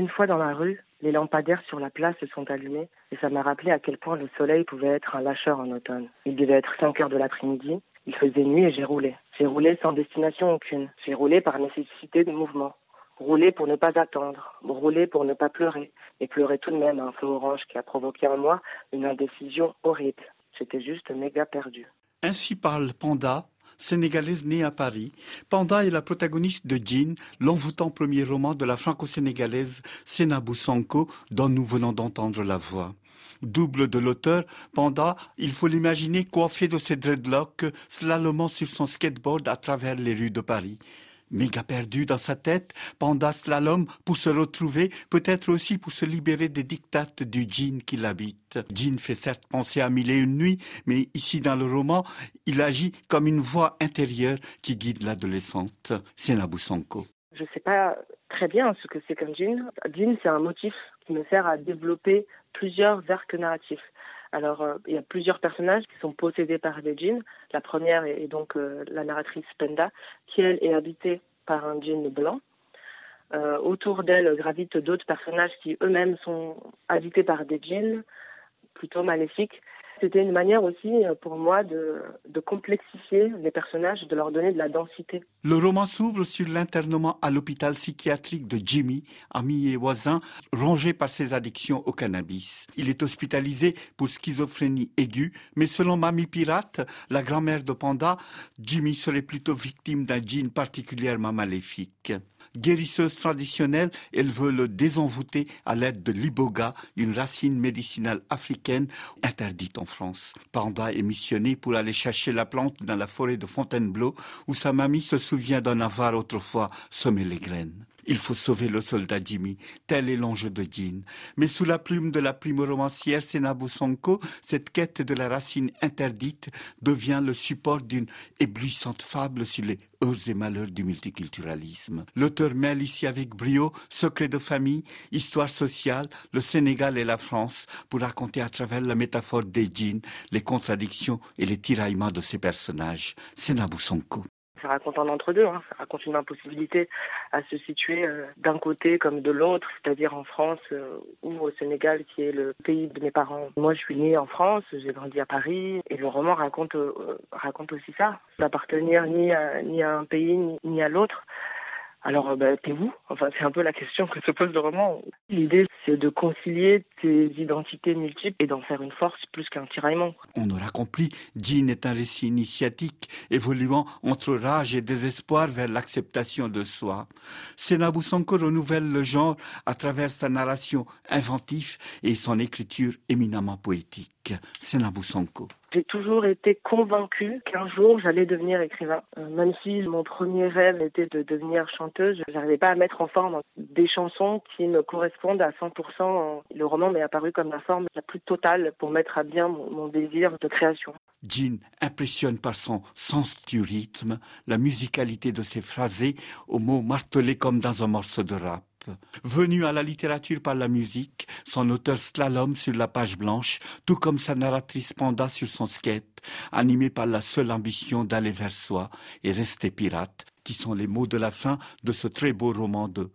Une fois dans la rue, les lampadaires sur la place se sont allumés et ça m'a rappelé à quel point le soleil pouvait être un lâcheur en automne. Il devait être 5 heures de l'après-midi, il faisait nuit et j'ai roulé. J'ai roulé sans destination aucune. J'ai roulé par nécessité de mouvement. Rouler pour ne pas attendre, rouler pour ne pas pleurer, et pleurer tout de même un feu orange qui a provoqué en moi une indécision horrible. J'étais juste méga perdu. Ainsi parle Panda, sénégalaise née à Paris. Panda est la protagoniste de Jean, l'envoûtant premier roman de la franco-sénégalaise Senabou Sanko, dont nous venons d'entendre la voix. Double de l'auteur, Panda, il faut l'imaginer coiffé de ses dreadlocks, slalomant sur son skateboard à travers les rues de Paris méga perdu dans sa tête, Panda slalom pour se retrouver, peut-être aussi pour se libérer des dictates du djinn qui l'habite. Djinn fait certes penser à mille et une nuits, mais ici dans le roman, il agit comme une voix intérieure qui guide l'adolescente. C'est Sonko. Je ne sais pas très bien ce que c'est qu'un djinn. Djinn, c'est un motif qui me sert à développer plusieurs arcs narratifs. Alors, euh, il y a plusieurs personnages qui sont possédés par des djinns. La première est, donc euh, la narratrice Penda, qui elle est habitée par un djinn blanc. Euh, autour d'elle gravitent d'autres personnages qui eux-mêmes sont habités par des djinns plutôt maléfiques c'était une manière aussi euh, pour moi de, complexifier les personnages, de leur donner de la densité. Le roman s'ouvre sur l'internement à l'hôpital psychiatrique de Jimmy, ami et voisin, rongé par ses addictions au cannabis. Il est hospitalisé pour schizophrénie aiguë, mais selon Mamie Pirate, la grand-mère de Panda, Jimmy serait plutôt victime d'un djinn particulièrement maléfique. Guérisseuse traditionnelle, elle veut le désenvoûter à l'aide de l'iboga, une racine médicinale africaine interdite en France. Panda est missionné pour aller chercher la plante dans la forêt de Fontainebleau, où sa mamie se souvient d'en avoir autrefois semé les graines. Il faut sauver le soldat Jimmy, tel est l'enjeu de Jean. Mais sous la plume de la plume romancière Senabu Sonko, cette quête de la racine interdite devient le support d'une éblouissante fable sur les heures et malheurs du multiculturalisme. L'auteur mêle ici avec brio secret de famille, histoire sociale, le Sénégal et la France pour raconter à travers la métaphore des djinns les contradictions et les tiraillements de ces personnages. Senabu Sonko ça raconte un entre-deux, hein. ça raconte une impossibilité à se situer euh, d'un côté comme de l'autre, c'est-à-dire en France euh, ou au Sénégal qui est le pays de mes parents. Moi je suis née en France, j'ai grandi à Paris et le roman raconte, euh, raconte aussi ça, d'appartenir ni à, ni à un pays ni à l'autre. Alors, bah, où Enfin, c'est un peu la question que se pose le roman. L'idée, c'est de concilier tes identités multiples et d'en faire une force plus qu'un tiraillement. On aura compris, Jean est un récit initiatique, évoluant entre rage et désespoir vers l'acceptation de soi. Senabou Sanko renouvelle le genre à travers sa narration inventive et son écriture éminemment poétique. Senabou Sanko. J'ai toujours été convaincue qu'un jour j'allais devenir écrivain. Euh, même si mon premier rêve était de devenir chanteuse, je n'arrivais pas à mettre en forme des chansons qui me correspondent à 100%. Le roman m'est apparu comme la forme la plus totale pour mettre à bien mon, mon désir de création. Jean impressionne par son sens du rythme, la musicalité de ses phrasés, aux mots martelés comme dans un morceau de rap. Venu à la littérature par la musique, son auteur slalom sur la page blanche, tout comme sa narratrice panda sur son skate, animé par la seule ambition d'aller vers soi et rester pirate, qui sont les mots de la fin de ce très beau roman de.